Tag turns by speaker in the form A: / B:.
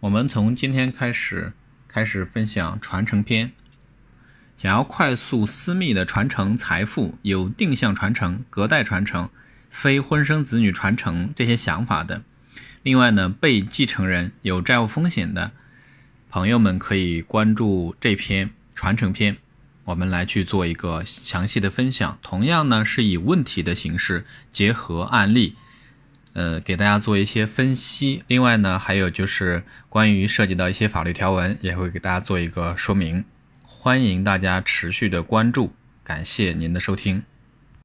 A: 我们从今天开始开始分享传承篇。想要快速私密的传承财富，有定向传承、隔代传承、非婚生子女传承这些想法的，另外呢，被继承人有债务风险的朋友们可以关注这篇传承篇，我们来去做一个详细的分享。同样呢，是以问题的形式结合案例。呃，给大家做一些分析。另外呢，还有就是关于涉及到一些法律条文，也会给大家做一个说明。欢迎大家持续的关注，感谢您的收听。